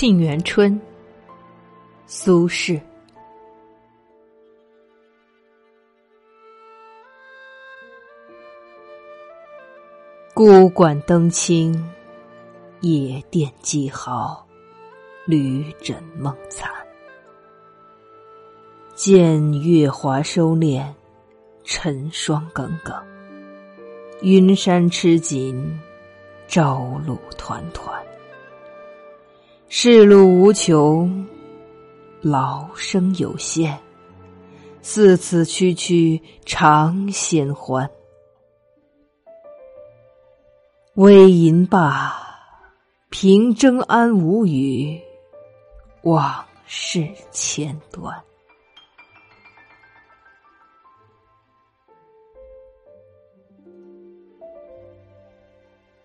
沁园春》苏轼。孤馆灯清，夜店鸡毫，旅枕梦残。见月华收敛，晨霜耿耿。云山吃紧，朝露团团。世路无穷，劳生有限。似此区区长闲欢。微吟罢，平征安无语，往事千端。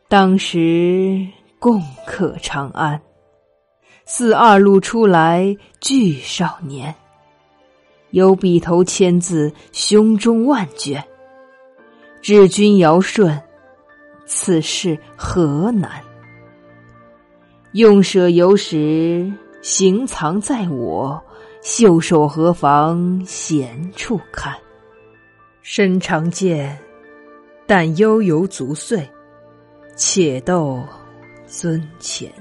当时共克长安，似二路出来俱少年。有笔头千字，胸中万卷。治君尧舜。此事何难？用舍有时，行藏在我。袖手何妨闲处看？身长剑，但悠游足岁。且斗尊前。